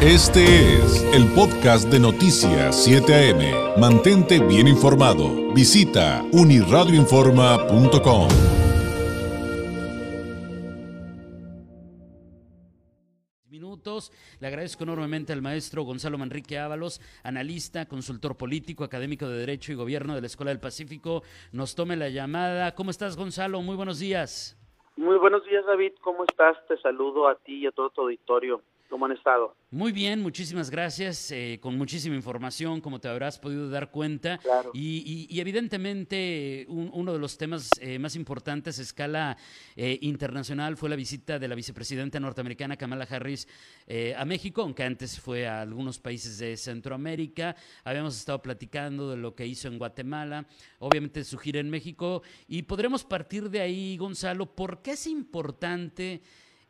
Este es el podcast de Noticias 7 AM. Mantente bien informado. Visita uniradioinforma.com. Minutos. Le agradezco enormemente al maestro Gonzalo Manrique Ábalos, analista, consultor político, académico de Derecho y Gobierno de la Escuela del Pacífico. Nos tome la llamada. ¿Cómo estás, Gonzalo? Muy buenos días. Muy buenos días, David. ¿Cómo estás? Te saludo a ti y a todo tu auditorio. ¿Cómo han estado? Muy bien, muchísimas gracias, eh, con muchísima información, como te habrás podido dar cuenta. Claro. Y, evidentemente uno de los temas eh, más importantes a escala eh, internacional fue la visita de la vicepresidenta norteamericana Kamala Harris a México, aunque antes fue a algunos países de Centroamérica. Habíamos estado platicando de lo que hizo en Guatemala, obviamente su gira en México, y podremos partir de ahí, Gonzalo, ¿por qué es importante?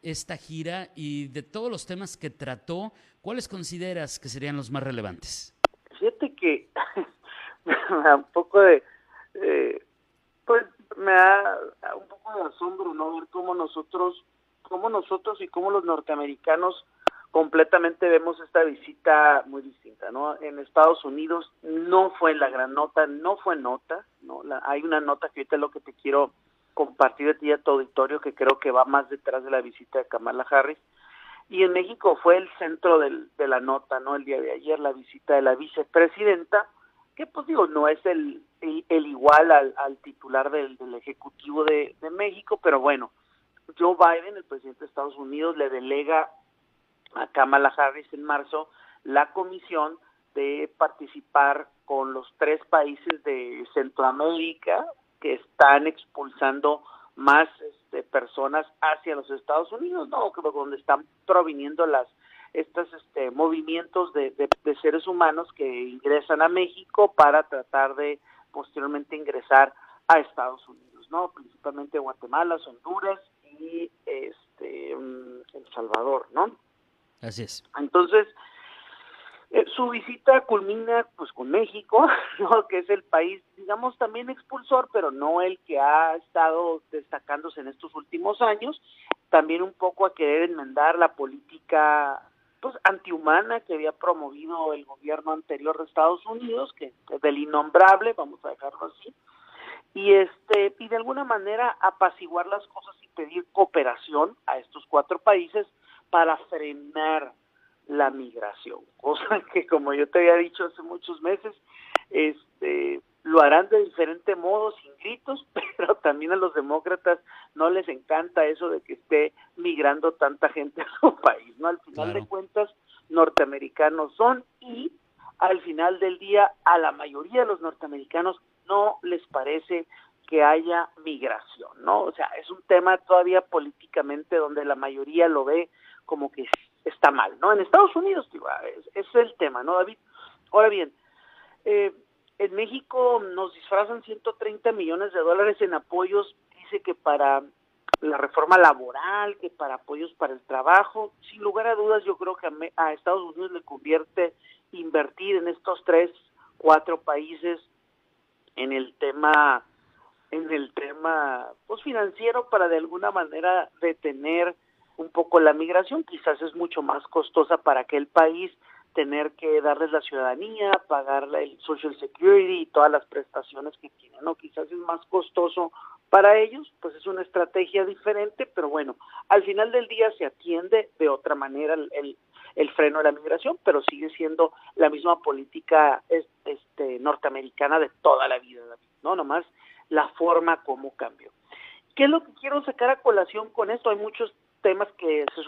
Esta gira y de todos los temas que trató, ¿cuáles consideras que serían los más relevantes? Fíjate que me da un poco de, pues me da un poco de asombro no ver cómo nosotros, cómo nosotros y cómo los norteamericanos completamente vemos esta visita muy distinta, ¿no? En Estados Unidos no fue la gran nota, no fue nota, ¿no? La, hay una nota que ahorita es lo que te quiero compartir a ti y a tu auditorio que creo que va más detrás de la visita de Kamala Harris. Y en México fue el centro de la nota, ¿no? El día de ayer, la visita de la vicepresidenta, que pues digo, no es el, el, igual al, titular del, Ejecutivo de México, pero bueno, Joe Biden, el presidente de Estados Unidos, le delega a Kamala Harris en marzo la comisión de participar con los tres países de Centroamérica, que están expulsando más este, personas hacia los Estados Unidos, ¿no? Donde están proviniendo las estos este, movimientos de, de, seres humanos que ingresan a México para tratar de posteriormente ingresar a Estados Unidos, ¿no? Principalmente Guatemala, Honduras y este mm, El Salvador, ¿no? Así es. Entonces, eh, su visita culmina pues con México, que es el país, digamos, también expulsor, pero no el que ha estado destacándose en estos últimos años, también un poco a querer enmendar la política pues antihumana que había promovido el gobierno anterior de Estados Unidos, que es del innombrable, vamos a dejarlo así, y este y de alguna manera apaciguar las cosas y pedir cooperación a estos cuatro países para frenar la migración, cosa que como yo te había dicho hace muchos meses, este lo harán de diferente modo, sin gritos, pero también a los demócratas no les encanta eso de que esté migrando tanta gente a su país, ¿no? Al final de cuentas, norteamericanos son y al final del día a la mayoría de los norteamericanos no les parece que haya migración, ¿no? O sea, es un tema todavía políticamente donde la mayoría lo ve como que está mal, ¿no? En Estados Unidos, tío, es, es el tema, ¿no, David? Ahora bien, eh, en México nos disfrazan 130 millones de dólares en apoyos, dice que para la reforma laboral, que para apoyos para el trabajo. Sin lugar a dudas, yo creo que a, a Estados Unidos le convierte invertir en estos tres, cuatro países en el tema en el tema pues financiero para de alguna manera detener un poco la migración, quizás es mucho más costosa para aquel país tener que darles la ciudadanía, pagar el Social Security y todas las prestaciones que tienen, ¿no? Quizás es más costoso para ellos, pues es una estrategia diferente, pero bueno, al final del día se atiende de otra manera el, el, freno de la migración, pero sigue siendo la misma política este, norteamericana de toda la vida, ¿no? Nomás la forma como cambió. ¿Qué es lo que quiero sacar a colación con esto? Hay muchos temas que se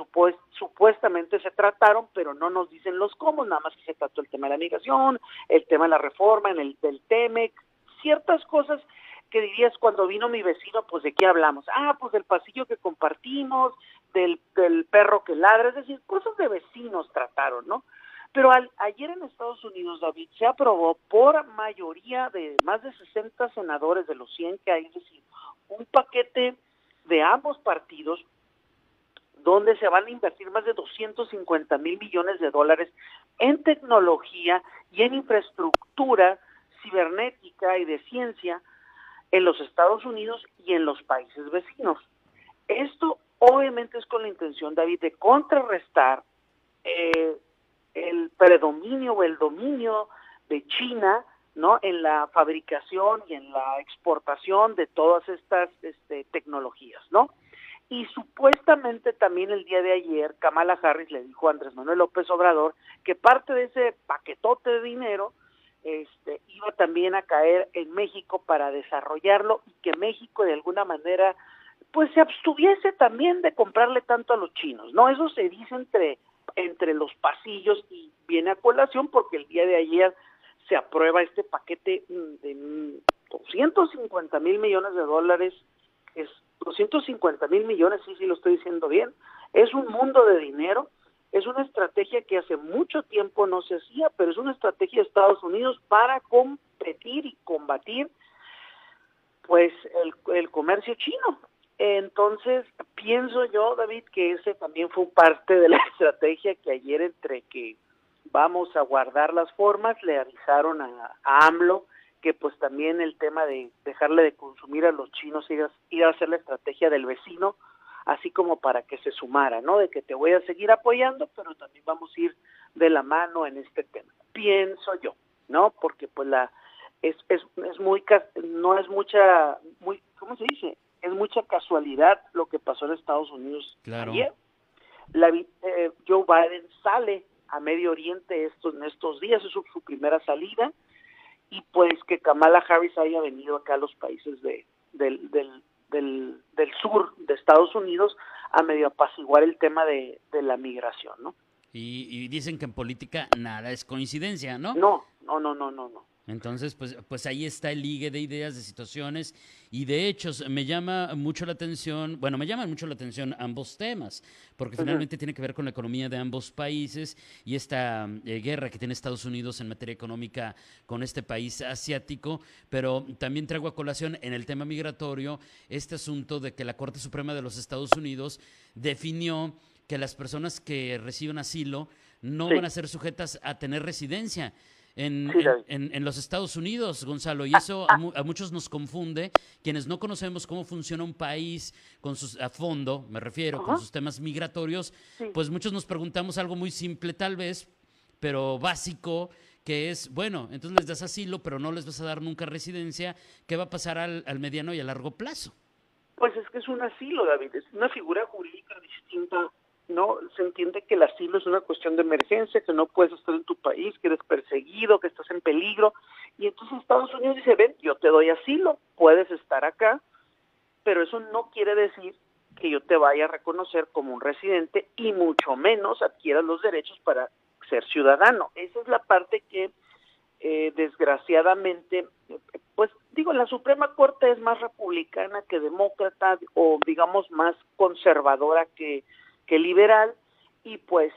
supuestamente se trataron, pero no nos dicen los cómo, nada más que se trató el tema de la migración, el tema de la reforma en el del TEMEC, ciertas cosas que dirías cuando vino mi vecino, pues de qué hablamos, ah, pues del pasillo que compartimos, del, del perro que ladra, es decir, cosas de vecinos trataron, ¿no? Pero al, ayer en Estados Unidos, David, se aprobó por mayoría de más de 60 senadores de los 100 que hay, es decir, un paquete de ambos partidos donde se van a invertir más de 250 mil millones de dólares en tecnología y en infraestructura cibernética y de ciencia en los Estados Unidos y en los países vecinos. Esto obviamente es con la intención, David, de contrarrestar eh, el predominio o el dominio de China ¿no? en la fabricación y en la exportación de todas estas este, tecnologías, ¿no? Y supuestamente también el día de ayer Kamala Harris le dijo a Andrés Manuel López Obrador que parte de ese paquetote de dinero este, iba también a caer en México para desarrollarlo y que México de alguna manera pues se abstuviese también de comprarle tanto a los chinos, ¿no? Eso se dice entre entre los pasillos y viene a colación porque el día de ayer se aprueba este paquete de 250 mil millones de dólares, es 250 mil millones, sí, sí lo estoy diciendo bien, es un mundo de dinero, es una estrategia que hace mucho tiempo no se hacía, pero es una estrategia de Estados Unidos para competir y combatir pues el, el comercio chino. Entonces, pienso yo, David, que ese también fue parte de la estrategia que ayer entre que vamos a guardar las formas, le avisaron a, AMLO que pues también el tema de dejarle de consumir a los chinos iba, a ser la estrategia del vecino, así como para que se sumara, ¿no? De que te voy a seguir apoyando, pero también vamos a ir de la mano en este tema. Pienso yo, ¿no? Porque pues la es es, es muy no es mucha muy ¿cómo se dice? es mucha casualidad lo que pasó en Estados Unidos ayer. La, eh, Joe Biden sale a Medio Oriente estos, en estos días, es su, primera salida, y pues que Kamala Harris haya venido acá a los países de, del, del, del, del sur de Estados Unidos a medio apaciguar el tema de, de la migración, ¿no? Y, y, dicen que en política nada es coincidencia, ¿no? No, no, no, no, no, no. Entonces, pues, pues ahí está el ligue de ideas, de situaciones y de hechos. Me llama mucho la atención, bueno, me llaman mucho la atención ambos temas, porque finalmente tiene que ver con la economía de ambos países y esta eh, guerra que tiene Estados Unidos en materia económica con este país asiático, pero también traigo a colación en el tema migratorio este asunto de que la Corte Suprema de los Estados Unidos definió que las personas que reciben asilo no van a ser sujetas a tener residencia en, en, los Estados Unidos, Gonzalo, y eso a, muchos nos confunde, quienes no conocemos cómo funciona un país con sus, a fondo, me refiero, con sus temas migratorios, pues muchos nos preguntamos algo muy simple tal vez, pero básico, que es, bueno, entonces les das asilo, pero no les vas a dar nunca residencia, ¿qué va a pasar al, al mediano y a largo plazo? Pues es que es un asilo, David, es una figura jurídica distinta no se entiende que el asilo es una cuestión de emergencia, que no puedes estar en tu país, que eres perseguido, que estás en peligro, y entonces Estados Unidos dice, ven, yo te doy asilo, puedes estar acá, pero eso no quiere decir que yo te vaya a reconocer como un residente y mucho menos adquieras los derechos para ser ciudadano. Esa es la parte que eh, desgraciadamente, pues digo, la Suprema Corte es más republicana que demócrata o digamos más conservadora que liberal y pues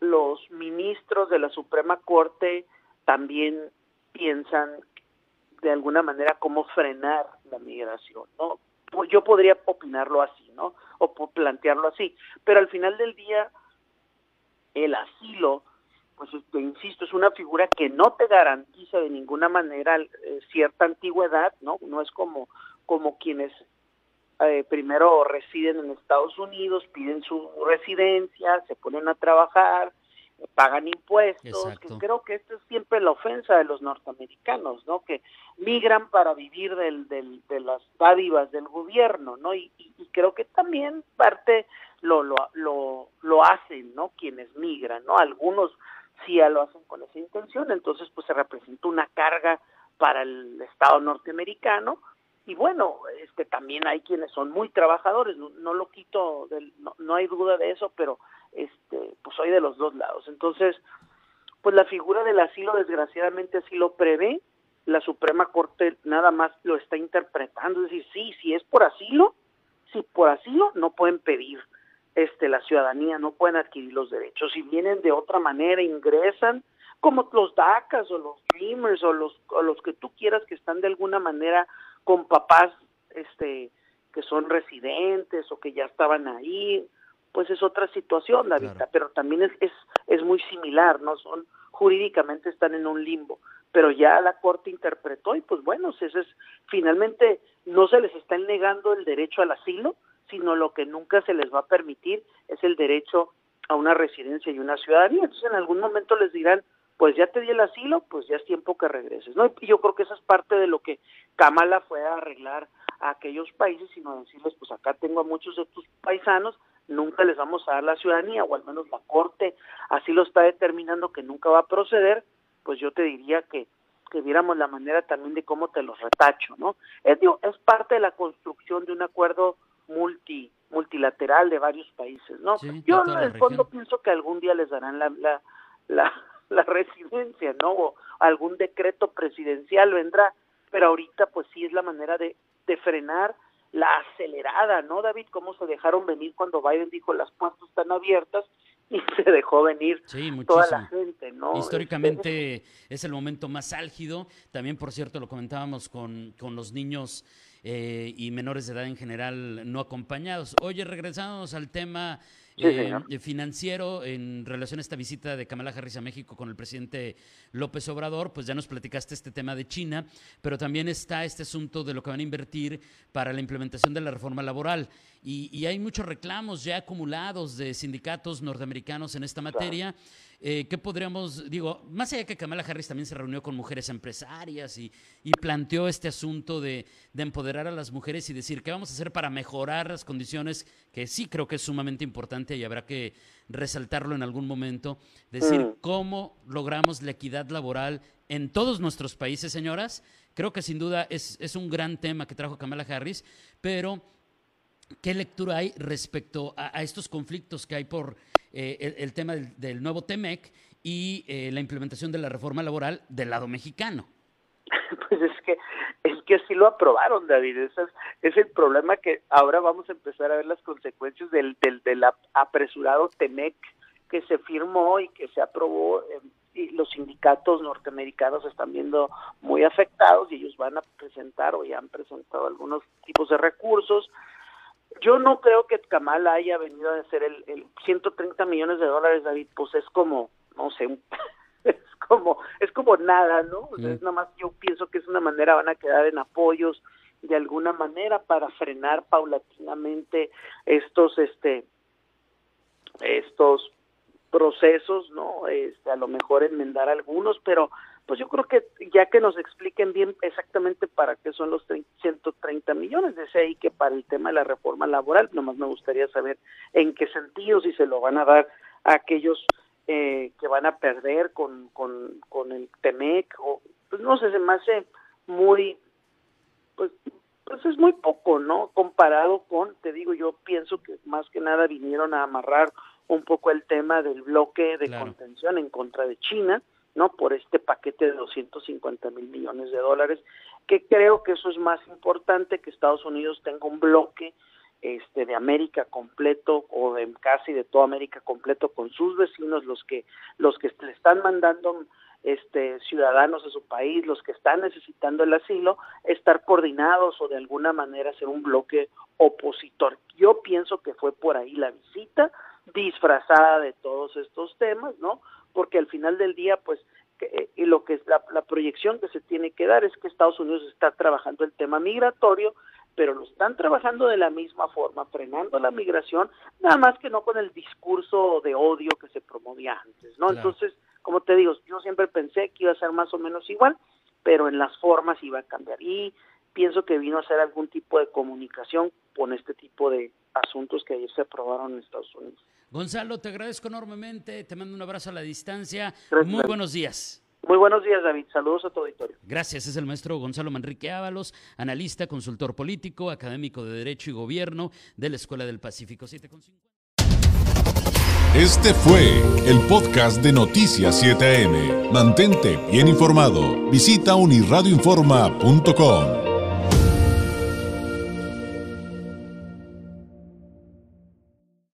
los ministros de la Suprema Corte también piensan de alguna manera cómo frenar la migración, ¿no? Yo podría opinarlo así, ¿no? O plantearlo así, pero al final del día el asilo, pues este, insisto, es una figura que no te garantiza de ninguna manera eh, cierta antigüedad, ¿no? No es como como quienes eh, primero residen en Estados Unidos, piden su residencia, se ponen a trabajar, pagan impuestos, que creo que esto es siempre la ofensa de los norteamericanos, ¿no? Que migran para vivir del, del, de las dádivas del gobierno, ¿no? Y, creo que también parte lo, lo, lo, lo hacen, ¿no? Quienes migran, ¿no? Algunos sí ya lo hacen con esa intención, entonces pues se representa una carga para el Estado norteamericano, y bueno, este también hay quienes son muy trabajadores, no, lo quito, del, no, hay duda de eso, pero este pues soy de los dos lados. Entonces, pues la figura del asilo desgraciadamente así lo prevé, la Suprema Corte nada más lo está interpretando, es decir, sí, si es por asilo, si por asilo no pueden pedir este la ciudadanía, no pueden adquirir los derechos, si vienen de otra manera ingresan como los DACAs o los Dreamers o los, o los que tú quieras que están de alguna manera con papás este que son residentes o que ya estaban ahí, pues es otra situación, la vida, pero también es, es, es muy similar, ¿no? Son jurídicamente están en un limbo, pero ya la Corte interpretó y pues bueno, ese es, finalmente no se les está negando el derecho al asilo, sino lo que nunca se les va a permitir es el derecho a una residencia y una ciudadanía. Entonces en algún momento les dirán, pues ya te di el asilo, pues ya es tiempo que regreses. ¿no? Y yo creo que esa es parte de lo que Kamala fue a arreglar a aquellos países, sino decirles, pues acá tengo a muchos de tus paisanos, nunca les vamos a dar la ciudadanía, o al menos la Corte así lo está determinando que nunca va a proceder, pues yo te diría que, que viéramos la manera también de cómo te los retacho, ¿no? Es, digo, es parte de la construcción de un acuerdo multi multilateral de varios países, ¿no? yo en el fondo pienso que algún día les darán la, la, la, la residencia, ¿no? O algún decreto presidencial vendrá, pero ahorita pues sí es la manera de, de frenar la acelerada, ¿no, David? Cómo se dejaron venir cuando Biden dijo las puertas están abiertas y se dejó venir toda la gente, ¿no? Históricamente es el momento más álgido. También, por cierto, lo comentábamos con, con los niños eh, y menores de edad en general no acompañados. Oye, regresamos al tema eh, financiero en relación a esta visita de Kamala Harris a México con el presidente López Obrador, pues ya nos platicaste este tema de China, pero también está este asunto de lo que van a invertir para la implementación de la reforma laboral. Y, hay muchos reclamos ya acumulados de sindicatos norteamericanos en esta materia. Eh, ¿Qué podríamos, digo, más allá que Kamala Harris también se reunió con mujeres empresarias y, planteó este asunto de, empoderar a las mujeres y decir qué vamos a hacer para mejorar las condiciones, que sí creo que es sumamente importante y habrá que resaltarlo en algún momento, decir mm. cómo logramos la equidad laboral en todos nuestros países, señoras. Creo que sin duda es, es un gran tema que trajo Kamala Harris, pero ¿qué lectura hay respecto a estos conflictos que hay por eh, el, tema del, nuevo TEMEC y eh, la implementación de la reforma laboral del lado mexicano. Pues es que es que sí lo aprobaron, David. Ese es, el problema que ahora vamos a empezar a ver las consecuencias del, del, apresurado TEMEC que se firmó y que se aprobó. Eh, y los sindicatos norteamericanos están viendo muy afectados y ellos van a presentar o ya han presentado algunos tipos de recursos yo no creo que Kamala haya venido a hacer el, el 130 millones de dólares, David, pues es como, no sé, es como, es como nada, ¿no? es nada más, yo pienso que es una manera, van a quedar en apoyos de alguna manera para frenar paulatinamente estos, este, estos procesos, ¿no? Este, a lo mejor enmendar algunos, pero pues yo creo que ya que nos expliquen bien exactamente para qué son los 130 millones, de ahí que para el tema de la reforma laboral, nomás me gustaría saber en qué sentido, si se lo van a dar a aquellos eh, que van a perder con, con, con el TEMEC, o pues no sé, se me hace muy, pues, pues es muy poco, ¿no? Comparado con, te digo, yo pienso que más que nada vinieron a amarrar un poco el tema del bloque de contención en contra de China, ¿no? Por este paquete de 250 mil millones de dólares, que creo que eso es más importante que Estados Unidos tenga un bloque este de América completo o de casi de toda América completo con sus vecinos los que los que le están mandando este ciudadanos de su país, los que están necesitando el asilo, estar coordinados o de alguna manera hacer un bloque opositor. Yo pienso que fue por ahí la visita disfrazada de todos estos temas, ¿no? Porque al final del día, pues, eh, y lo que es la, proyección que se tiene que dar es que Estados Unidos está trabajando el tema migratorio, pero lo están trabajando de la misma forma, frenando la migración, nada más que no con el discurso de odio que se promovía antes, ¿no? Entonces, como te digo, yo siempre pensé que iba a ser más o menos igual, pero en las formas iba a cambiar. Y pienso que vino a ser algún tipo de comunicación con este tipo de asuntos que ayer se aprobaron en Estados Unidos. Gonzalo, te agradezco enormemente, te mando un abrazo a la distancia. Muy buenos días. Muy buenos días, David. Saludos a tu auditorio. Gracias. Es el maestro Gonzalo Manrique Ábalos, analista, consultor político, académico de Derecho y Gobierno de la Escuela del Pacífico. Este fue el podcast de Noticias 7am. Mantente bien informado. Visita unirradioinforma.com.